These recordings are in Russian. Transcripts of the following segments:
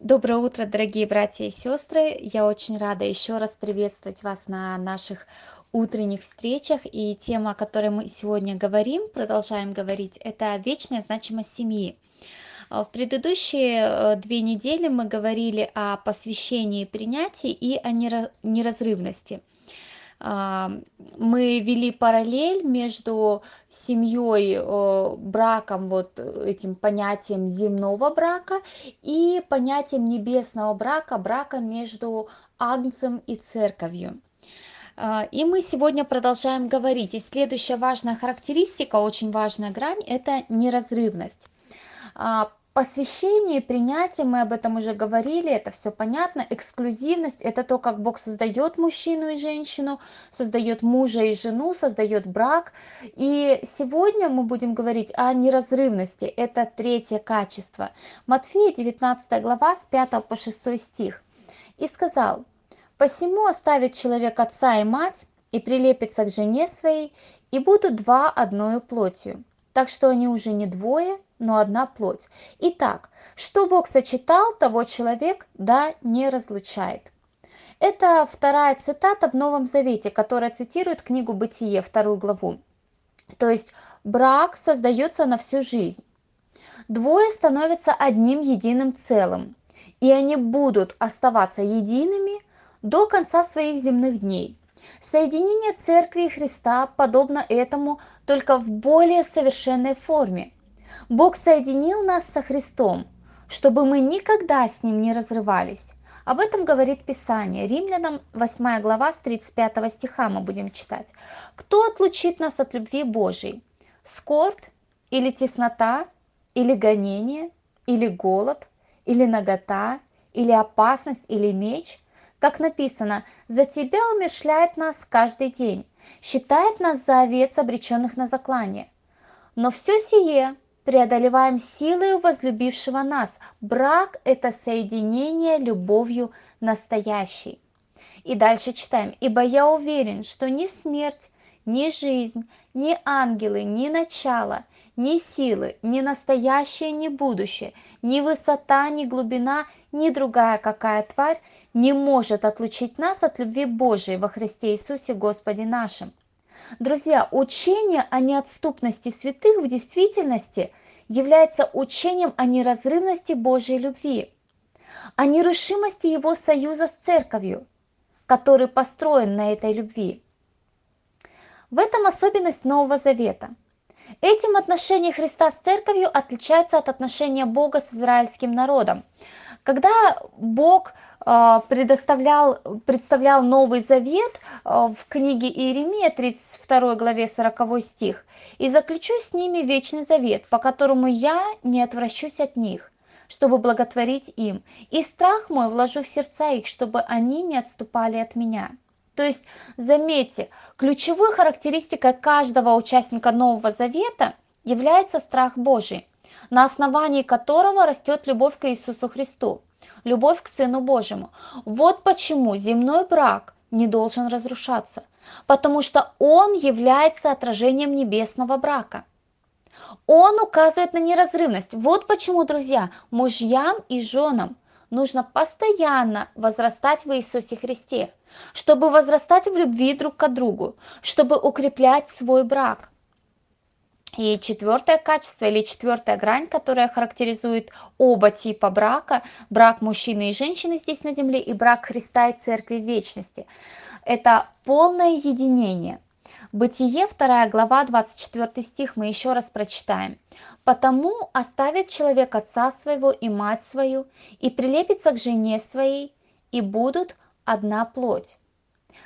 Доброе утро, дорогие братья и сестры! Я очень рада еще раз приветствовать вас на наших утренних встречах. И тема, о которой мы сегодня говорим, продолжаем говорить, это вечная значимость семьи. В предыдущие э, две недели мы говорили о посвящении принятии и о неразрывности мы вели параллель между семьей, браком, вот этим понятием земного брака и понятием небесного брака, брака между Агнцем и Церковью. А, и мы сегодня продолжаем говорить. И следующая важная характеристика, очень важная грань, это неразрывность. Посвящение, принятие, мы об этом уже говорили, это все понятно. Эксклюзивность – это то, как Бог создает мужчину и женщину, создает мужа и жену, создает брак. И сегодня мы будем говорить о неразрывности, это третье качество. Матфея, 19 глава, с 5 по 6 стих. «И сказал, «Посему оставит человек отца и мать, и прилепится к жене своей, и будут два одною плотью. Так что они уже не двое, но одна плоть. Итак, что Бог сочетал, того человек, да, не разлучает. Это вторая цитата в Новом Завете, которая цитирует книгу «Бытие», вторую главу. То есть брак создается на всю жизнь. Двое становятся одним единым целым, и они будут оставаться едиными до конца своих земных дней. Соединение Церкви и Христа подобно этому только в более совершенной форме – Бог соединил нас со Христом, чтобы мы никогда с Ним не разрывались. Об этом говорит Писание. Римлянам 8 глава с 35 стиха мы будем читать. «Кто отлучит нас от любви Божией? Скорбь или теснота, или гонение, или голод, или нагота, или опасность, или меч?» Как написано, «За Тебя умершляет нас каждый день, считает нас за овец, обреченных на заклание». Но все сие преодолеваем силой возлюбившего нас. Брак – это соединение любовью настоящей. И дальше читаем. «Ибо я уверен, что ни смерть, ни жизнь, ни ангелы, ни начало, ни силы, ни настоящее, ни будущее, ни высота, ни глубина, ни другая какая тварь не может отлучить нас от любви Божией во Христе Иисусе Господе нашим. Друзья, учение о неотступности святых в действительности является учением о неразрывности Божьей любви, о нерушимости Его союза с Церковью, который построен на этой любви. В этом особенность Нового Завета. Этим отношение Христа с Церковью отличается от отношения Бога с израильским народом. Когда Бог предоставлял, представлял Новый Завет а, в книге Иеремия, 32 главе 40 стих. «И заключу с ними вечный завет, по которому я не отвращусь от них, чтобы благотворить им, и страх мой вложу в сердца их, чтобы они не отступали от меня». То есть, заметьте, ключевой характеристикой каждого участника Нового Завета является страх Божий, на основании которого растет любовь к Иисусу Христу любовь к Сыну Божьему. Вот почему земной брак не должен разрушаться, потому что он является отражением небесного брака. Он указывает на неразрывность. Вот почему, друзья, мужьям и женам нужно постоянно возрастать в Иисусе Христе, чтобы возрастать в любви друг к другу, чтобы укреплять свой брак. И четвертое качество или четвертая грань, которая характеризует оба типа брака, брак мужчины и женщины здесь на земле и брак Христа и Церкви вечности, это полное единение. Бытие, 2 глава, 24 стих, мы еще раз прочитаем. «Потому оставит человек отца своего и мать свою, и прилепится к жене своей, и будут одна плоть».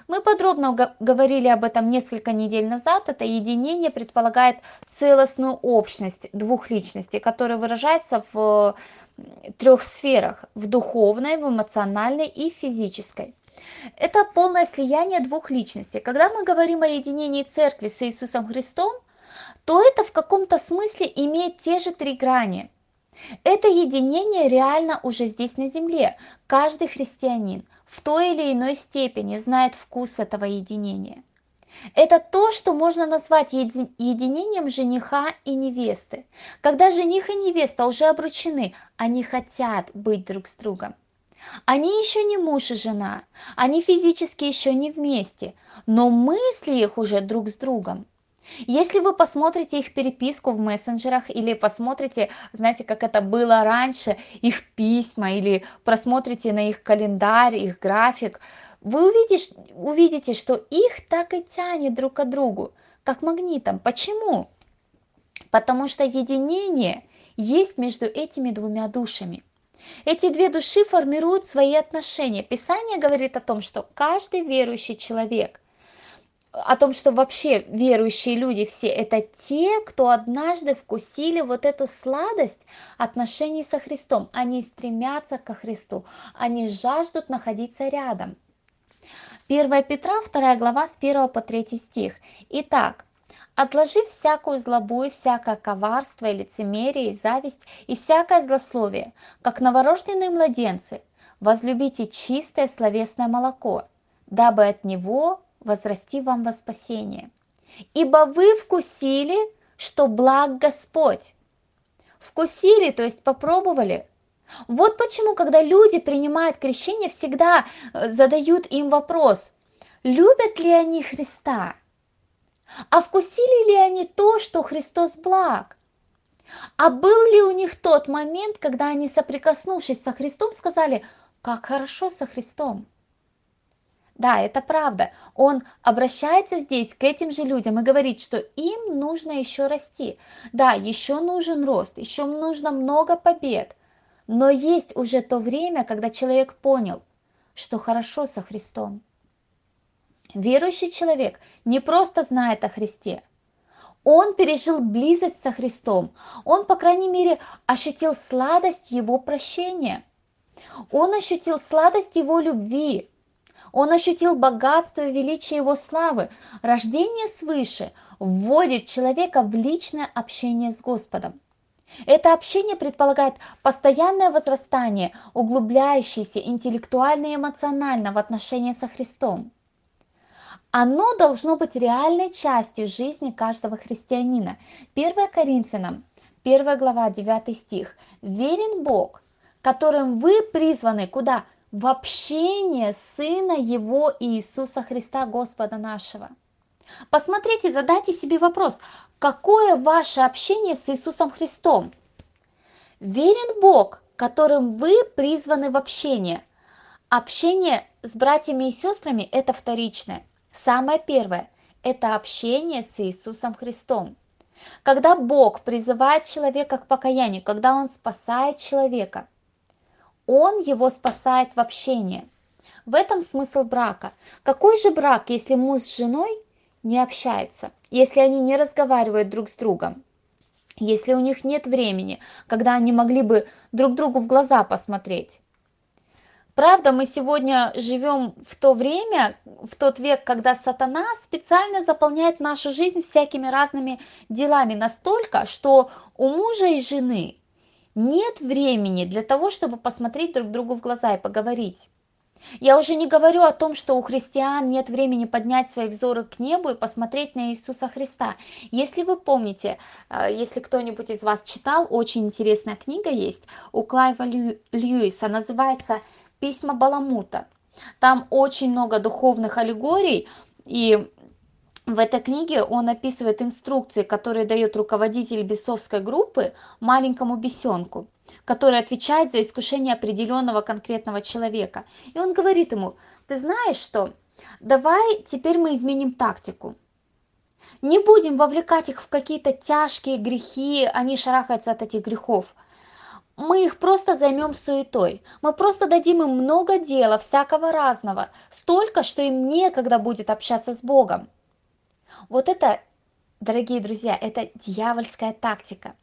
Мы подробно говорили об этом несколько недель назад. Это единение предполагает целостную общность двух личностей, которая выражается в трех сферах. В духовной, в эмоциональной и физической. Это полное слияние двух личностей. Когда мы говорим о единении церкви с Иисусом Христом, то это в каком-то смысле имеет те же три грани. Это единение реально уже здесь на земле. Каждый христианин в той или иной степени знает вкус этого единения. Это то, что можно назвать еди- единением жениха и невесты. Когда жених и невеста уже обручены, они хотят быть друг с другом. Они еще не муж и жена, они физически еще не вместе, но мысли их уже друг с другом. Если вы посмотрите их переписку в мессенджерах или посмотрите, знаете, как это было раньше, их письма или просмотрите на их календарь, их график, вы увидите, увидите, что их так и тянет друг к другу, как магнитом. Почему? Потому что единение есть между этими двумя душами. Эти две души формируют свои отношения. Писание говорит о том, что каждый верующий человек о том, что вообще верующие люди все это те, кто однажды вкусили вот эту сладость отношений со Христом. Они стремятся ко Христу, они жаждут находиться рядом. 1 Петра, 2 глава, с 1 по 3 стих. Итак, отложив всякую злобу и всякое коварство и лицемерие, и зависть, и всякое злословие, как новорожденные младенцы, возлюбите чистое словесное молоко, дабы от него возрасти вам во спасение. Ибо вы вкусили, что благ Господь. Вкусили, то есть попробовали. Вот почему, когда люди принимают крещение, всегда э, задают им вопрос, любят ли они Христа? А вкусили ли они то, что Христос благ? А был ли у них тот момент, когда они, соприкоснувшись со Христом, сказали, как хорошо со Христом? Да, это правда. Он обращается здесь к этим же людям и говорит, что им нужно еще расти. Да, еще нужен рост, еще нужно много побед. Но есть уже то время, когда человек понял, что хорошо со Христом. Верующий человек не просто знает о Христе, он пережил близость со Христом, он, по крайней мере, ощутил сладость Его прощения, он ощутил сладость Его любви, он ощутил богатство и величие его славы. Рождение свыше вводит человека в личное общение с Господом. Это общение предполагает постоянное возрастание, углубляющееся интеллектуально и эмоционально в отношении со Христом. Оно должно быть реальной частью жизни каждого христианина. 1 Коринфянам, 1 глава, 9 стих. «Верен Бог, которым вы призваны куда? В общение Сына Его Иисуса Христа, Господа нашего. Посмотрите, задайте себе вопрос, какое ваше общение с Иисусом Христом? Верен Бог, которым вы призваны в общение. Общение с братьями и сестрами – это вторичное. Самое первое – это общение с Иисусом Христом. Когда Бог призывает человека к покаянию, когда Он спасает человека – он его спасает в общении. В этом смысл брака. Какой же брак, если муж с женой не общаются, если они не разговаривают друг с другом, если у них нет времени, когда они могли бы друг другу в глаза посмотреть? Правда, мы сегодня живем в то время, в тот век, когда сатана специально заполняет нашу жизнь всякими разными делами настолько, что у мужа и жены нет времени для того, чтобы посмотреть друг другу в глаза и поговорить. Я уже не говорю о том, что у христиан нет времени поднять свои взоры к небу и посмотреть на Иисуса Христа. Если вы помните, э, если кто-нибудь из вас читал, очень интересная книга есть у Клайва Льюиса, называется «Письма Баламута». Там очень много духовных аллегорий, и в этой книге он описывает инструкции, которые дает руководитель бесовской группы маленькому бесенку, который отвечает за искушение определенного конкретного человека. И он говорит ему, ты знаешь что, давай теперь мы изменим тактику. Не будем вовлекать их в какие-то тяжкие грехи, они шарахаются от этих грехов. Мы их просто займем суетой. Мы просто дадим им много дела, всякого разного, столько, что им некогда будет общаться с Богом. Вот это, дорогие друзья, это дьявольская тактика.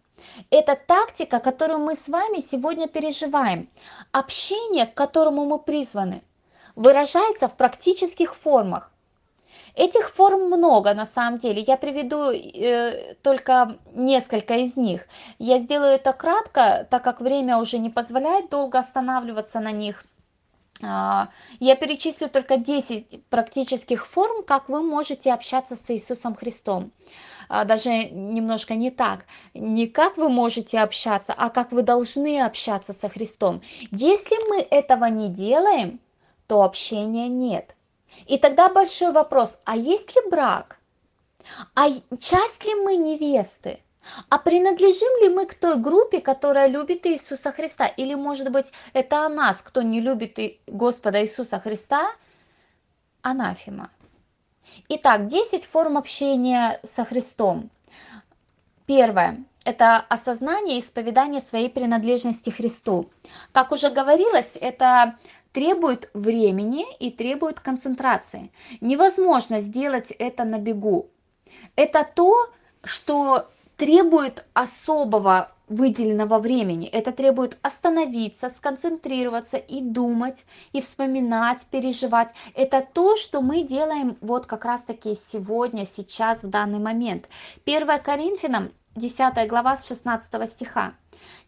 Это тактика, которую мы с вами сегодня переживаем. Общение, к которому мы призваны, выражается в практических формах. Этих форм много на самом деле. Я приведу э, только несколько из них. Я сделаю это кратко, так как время уже не позволяет долго останавливаться на них. А, Я перечислю только 10 практических форм, как вы можете общаться с Иисусом Христом. А, Даже немножко не так. Не как вы можете общаться, а как вы должны общаться со Христом. Если мы этого не делаем, то общения нет. И тогда большой вопрос, а есть ли брак? А часть ли мы невесты? А принадлежим ли мы к той группе, которая любит Иисуса Христа? Или, может быть, это о нас, кто не любит Господа Иисуса Христа? Анафема. Итак, 10 форм общения со Христом. Первое – это осознание и исповедание своей принадлежности Христу. Как уже говорилось, это требует времени и требует концентрации. Невозможно сделать это на бегу. Это то, что требует особого выделенного времени. Это требует остановиться, сконцентрироваться и думать, и вспоминать, переживать. Это то, что мы делаем вот как раз-таки сегодня, сейчас, в данный момент. 1 Коринфянам, 10 глава с 16 стиха.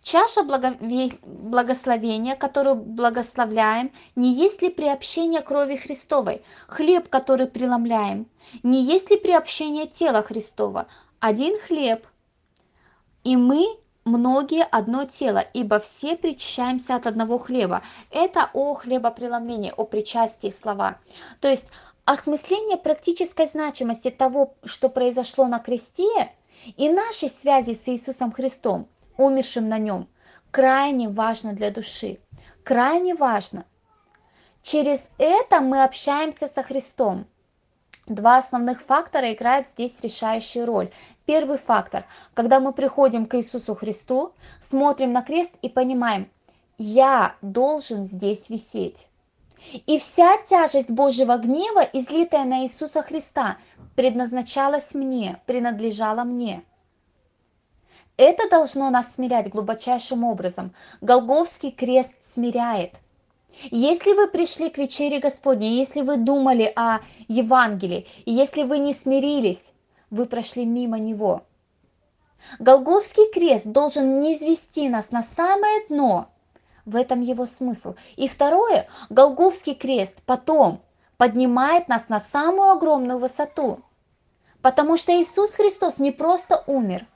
Чаша благословения, которую благословляем, не есть ли приобщение крови Христовой? Хлеб, который преломляем, не есть ли приобщение тела Христова? Один хлеб, и мы многие одно тело, ибо все причащаемся от одного хлеба. Это о хлебопреломлении, о причастии слова. То есть осмысление практической значимости того, что произошло на кресте, и нашей связи с Иисусом Христом, умершим на нем, крайне важно для души. Крайне важно. Через это мы общаемся со Христом. Два основных фактора играют здесь решающую роль. Первый фактор, когда мы приходим к Иисусу Христу, смотрим на крест и понимаем, я должен здесь висеть. И вся тяжесть Божьего гнева, излитая на Иисуса Христа, предназначалась мне, принадлежала мне. Это должно нас смирять глубочайшим образом. Голговский крест смиряет. Если вы пришли к вечере Господней, если вы думали о Евангелии, и если вы не смирились, вы прошли мимо него. Голговский крест должен не извести нас на самое дно. В этом его смысл. И второе, Голговский крест потом поднимает нас на самую огромную высоту. Потому что Иисус Христос не просто умер –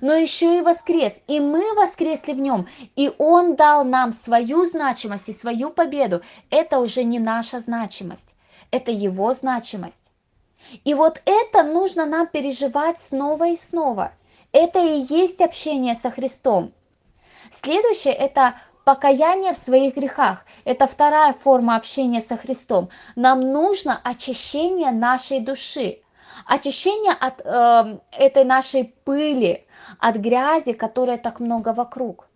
но еще и воскрес, и мы воскресли в нем, и он дал нам свою значимость и свою победу. Это уже не наша значимость, это его значимость. И вот это нужно нам переживать снова и снова. Это и есть общение со Христом. Следующее – это покаяние в своих грехах. Это вторая форма общения со Христом. Нам нужно очищение нашей души очищение от э, этой нашей пыли, от грязи, которая так много вокруг.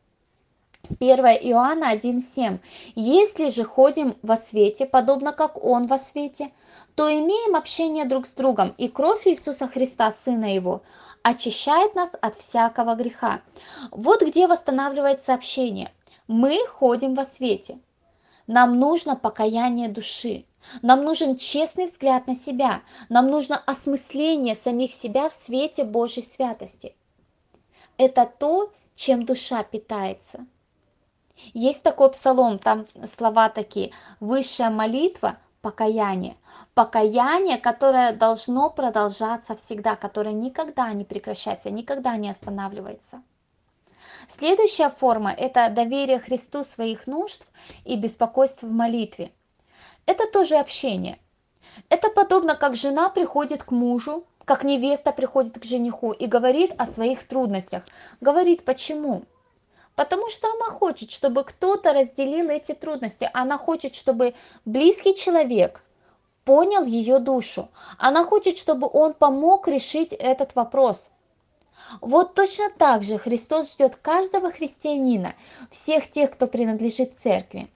1 Иоанна 1,7. Если же ходим во свете, подобно как Он во свете, то имеем общение друг с другом, и кровь Иисуса Христа, Сына Его, очищает нас от всякого греха. Вот где восстанавливается общение. Мы ходим во свете. Нам нужно покаяние души. Нам нужен честный взгляд на себя. Нам нужно осмысление самих себя в свете Божьей святости. Это то, чем душа питается. Есть такой псалом, там слова такие. Высшая молитва – покаяние. Покаяние, которое должно продолжаться всегда, которое никогда не прекращается, никогда не останавливается. Следующая форма – это доверие Христу своих нужд и беспокойство в молитве. Это тоже общение. Это подобно, как жена приходит к мужу, как невеста приходит к жениху и говорит о своих трудностях. Говорит, почему? Потому что она хочет, чтобы кто-то разделил эти трудности. Она хочет, чтобы близкий человек понял ее душу. Она хочет, чтобы он помог решить этот вопрос. Вот точно так же Христос ждет каждого христианина, всех тех, кто принадлежит церкви.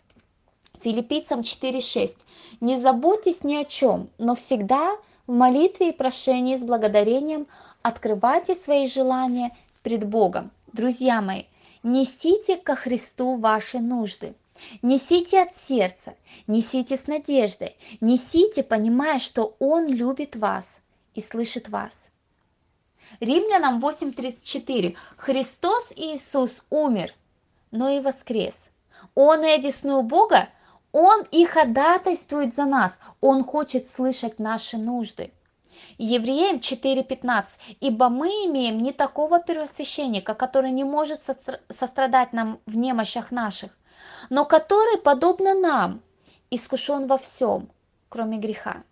Филиппийцам 4.6. «Не заботьтесь ни о чем, но всегда в молитве и прошении с благодарением открывайте свои желания пред Богом». Друзья мои, несите ко Христу ваши нужды. Несите от сердца, несите с надеждой, несите, понимая, что Он любит вас и слышит вас. Римлянам 8.34. Христос Иисус умер, но и воскрес. Он и одесную Бога Он и ходатайствует за нас. Он хочет слышать наши нужды. Евреям 4.15. «Ибо мы имеем не такого первосвященника, который не может сострадать нам в немощах наших, но который, подобно нам, искушен во всем, кроме греха.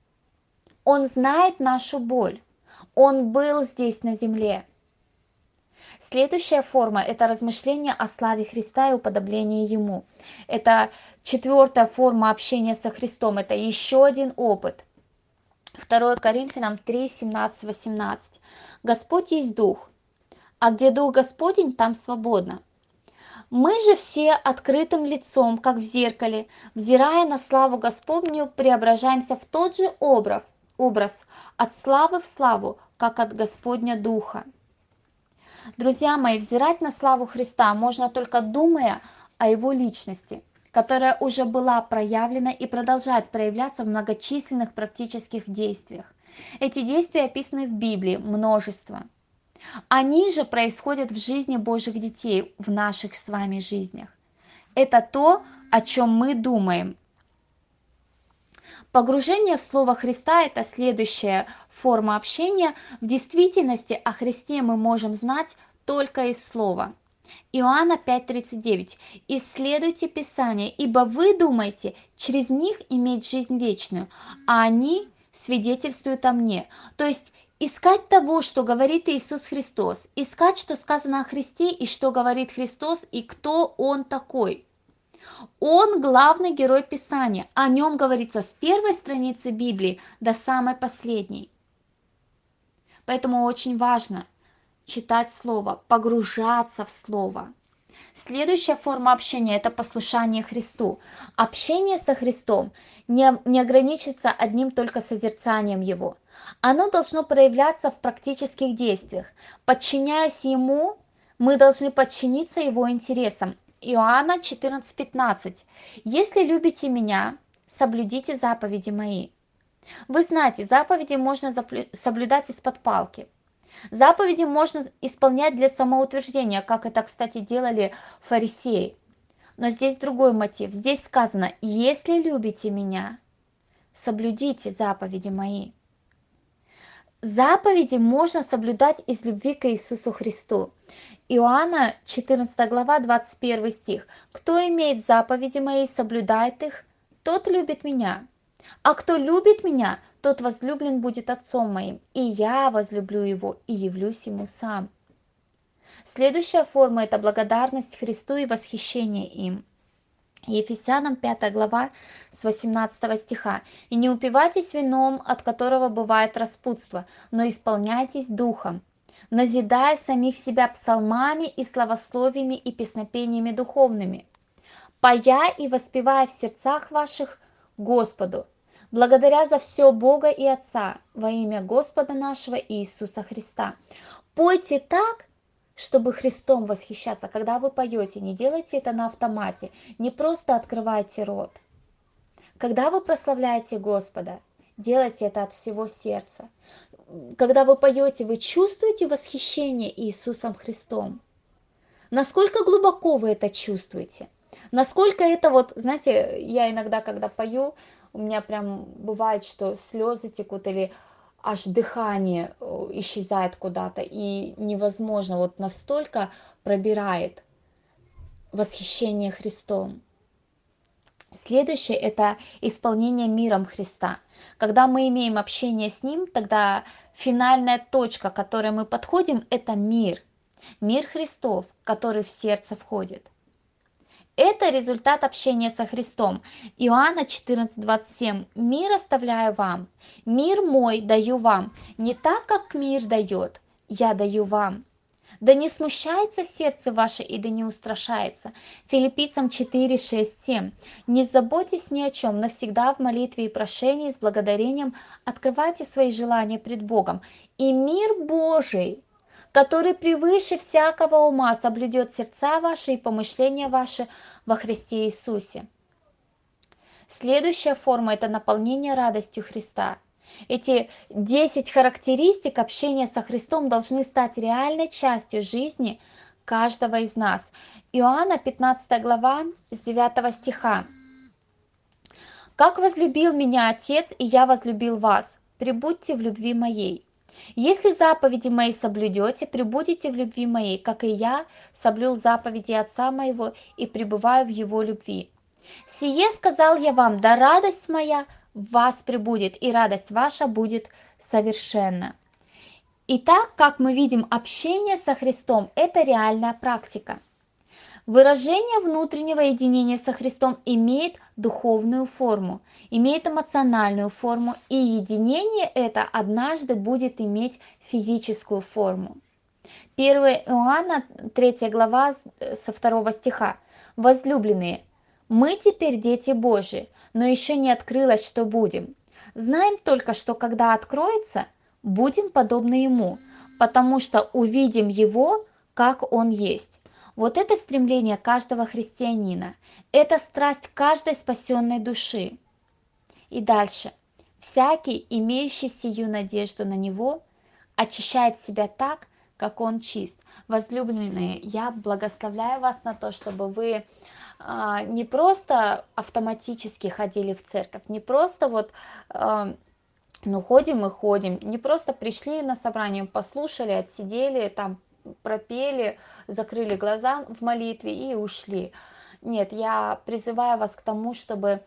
Он знает нашу боль. Он был здесь на земле. Следующая форма – это размышление о славе Христа и уподоблении Ему. Это четвертая форма общения со Христом. Это еще один опыт. 2 Коринфянам 3, 17, 18. Господь есть Дух, а где Дух Господень, там свободно. Мы же все открытым лицом, как в зеркале, взирая на славу Господню, преображаемся в тот же образ, образ от славы в славу, как от Господня Духа. Друзья мои, взирать на славу Христа можно только думая о Его личности, которая уже была проявлена и продолжает проявляться в многочисленных практических действиях. Эти действия описаны в Библии множество – они же происходят в жизни Божьих детей, в наших с вами жизнях. Это то, о чем мы думаем. Погружение в Слово Христа – это следующая форма общения. В действительности о Христе мы можем знать только из Слова. Иоанна 5:39. Исследуйте Писание, ибо вы думаете через них иметь жизнь вечную, а они свидетельствуют о мне. То есть Искать того, что говорит Иисус Христос, искать, что сказано о Христе и что говорит Христос и кто Он такой. Он главный герой Писания, о нем говорится с первой страницы Библии до самой последней. Поэтому очень важно читать Слово, погружаться в Слово. Следующая форма общения – это послушание Христу. Общение со Христом не, не ограничится одним только созерцанием Его – оно должно проявляться в практических действиях. Подчиняясь Ему, мы должны подчиниться Его интересам. Иоанна 14:15. «Если любите Меня, соблюдите заповеди Мои». Вы знаете, заповеди можно соблюдать из-под палки. Заповеди можно исполнять для самоутверждения, как это, кстати, делали фарисеи. Но здесь другой мотив. Здесь сказано, если любите меня, соблюдите заповеди мои. Заповеди можно соблюдать из любви к Иисусу Христу. Иоанна 14 глава 21 стих. «Кто имеет заповеди мои, соблюдает их, тот любит меня. А кто любит меня, тот возлюблен будет Отцом моим, и я возлюблю его и явлюсь ему сам». Следующая форма – это благодарность Христу и восхищение им. Ефесянам 5 глава с 18 стиха. «И не упивайтесь вином, от которого бывает распутство, но исполняйтесь духом, назидая самих себя псалмами и славословиями и песнопениями духовными, пая и воспевая в сердцах ваших Господу, благодаря за все Бога и Отца во имя Господа нашего Иисуса Христа». Пойте так, чтобы Христом восхищаться. Когда вы поете, не делайте это на автомате, не просто открывайте рот. Когда вы прославляете Господа, делайте это от всего сердца. Когда вы поете, вы чувствуете восхищение Иисусом Христом. Насколько глубоко вы это чувствуете? Насколько это вот, знаете, я иногда, когда пою, у меня прям бывает, что слезы текут или аж дыхание э, исчезает куда-то, и невозможно, вот настолько пробирает восхищение Христом. Следующее – это исполнение миром Христа. Когда мы имеем общение с Ним, тогда финальная точка, к которой мы подходим, это мир. Мир Христов, который в сердце входит – это результат общения со Христом. Иоанна 14:27. Мир оставляю вам, мир мой даю вам, не так, как мир дает, я даю вам. Да не смущается сердце ваше и да не устрашается. Филиппийцам 4, 6, 7. Не заботьтесь ни о чем, навсегда в молитве и прошении с благодарением открывайте свои желания пред Богом. И мир Божий, который превыше всякого ума соблюдет сердца ваши и помышления ваши во Христе Иисусе. Следующая форма – это наполнение радостью Христа. Эти 10 характеристик общения со Христом должны стать реальной частью жизни каждого из нас. Иоанна 15 глава с 9 стиха. Как возлюбил меня Отец, и я возлюбил вас, прибудьте в любви моей. Если заповеди мои соблюдете, прибудете в любви моей, как и я соблюл заповеди Отца моего и пребываю в его любви. Сие сказал я вам, да радость моя в вас прибудет, и радость ваша будет совершенна. Итак, как мы видим, общение со Христом – это реальная практика. Выражение внутреннего единения со Христом имеет духовную форму, имеет эмоциональную форму, и единение это однажды будет иметь физическую форму. 1 Иоанна, 3 глава, со 2 стиха. «Возлюбленные, мы теперь дети Божии, но еще не открылось, что будем. Знаем только, что когда откроется, будем подобны Ему, потому что увидим Его, как Он есть. Вот это стремление каждого христианина, это страсть каждой спасенной души. И дальше. Всякий, имеющий сию надежду на Него, очищает себя так, как Он чист. Возлюбленные, я благословляю вас на то, чтобы вы а, не просто автоматически ходили в церковь, не просто вот а, ну ходим и ходим, не просто пришли на собрание, послушали, отсидели, там пропели, закрыли глаза в молитве и ушли. Нет, я призываю вас к тому, чтобы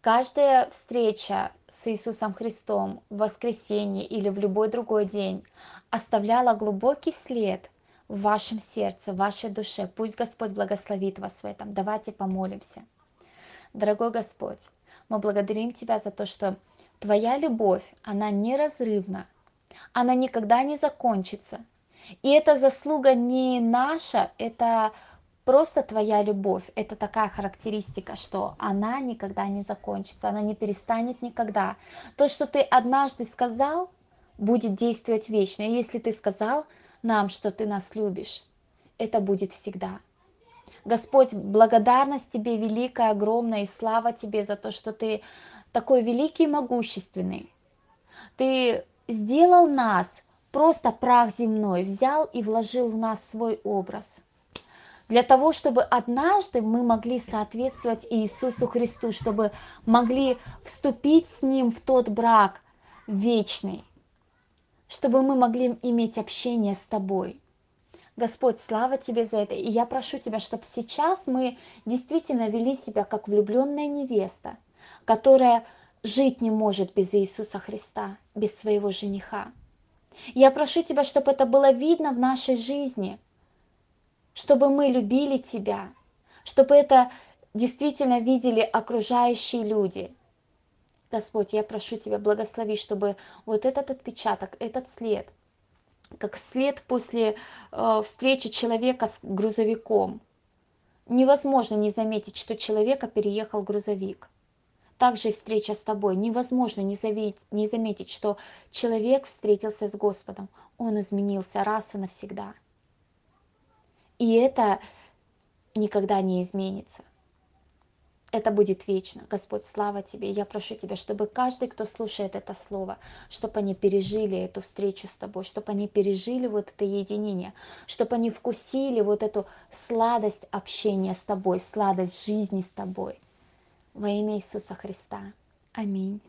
каждая встреча с Иисусом Христом в воскресенье или в любой другой день оставляла глубокий след в вашем сердце, в вашей душе. Пусть Господь благословит вас в этом. Давайте помолимся. Дорогой Господь, мы благодарим Тебя за то, что Твоя любовь, она неразрывна, она никогда не закончится. И эта заслуга не наша, это просто твоя любовь. Это такая характеристика, что она никогда не закончится, она не перестанет никогда. То, что ты однажды сказал, будет действовать вечно. И если ты сказал нам, что ты нас любишь, это будет всегда. Господь, благодарность Тебе великая, огромная, и слава Тебе за то, что Ты такой великий и могущественный. Ты сделал нас просто прах земной, взял и вложил в нас свой образ. Для того, чтобы однажды мы могли соответствовать Иисусу Христу, чтобы могли вступить с Ним в тот брак вечный, чтобы мы могли иметь общение с Тобой. Господь, слава Тебе за это. И я прошу Тебя, чтобы сейчас мы действительно вели себя как влюбленная невеста, которая жить не может без Иисуса Христа, без своего жениха. Я прошу Тебя, чтобы это было видно в нашей жизни, чтобы мы любили Тебя, чтобы это действительно видели окружающие люди. Господь, я прошу Тебя, благослови, чтобы вот этот отпечаток, этот след, как след после э, встречи человека с грузовиком, невозможно не заметить, что человека переехал грузовик – также встреча с тобой. Невозможно не заметить, не заметить, что человек встретился с Господом. Он изменился раз и навсегда. И это никогда не изменится. Это будет вечно. Господь, слава Тебе. Я прошу Тебя, чтобы каждый, кто слушает это слово, чтобы они пережили эту встречу с Тобой, чтобы они пережили вот это единение, чтобы они вкусили вот эту сладость общения с Тобой, сладость жизни с Тобой – во имя Иисуса Христа. Аминь.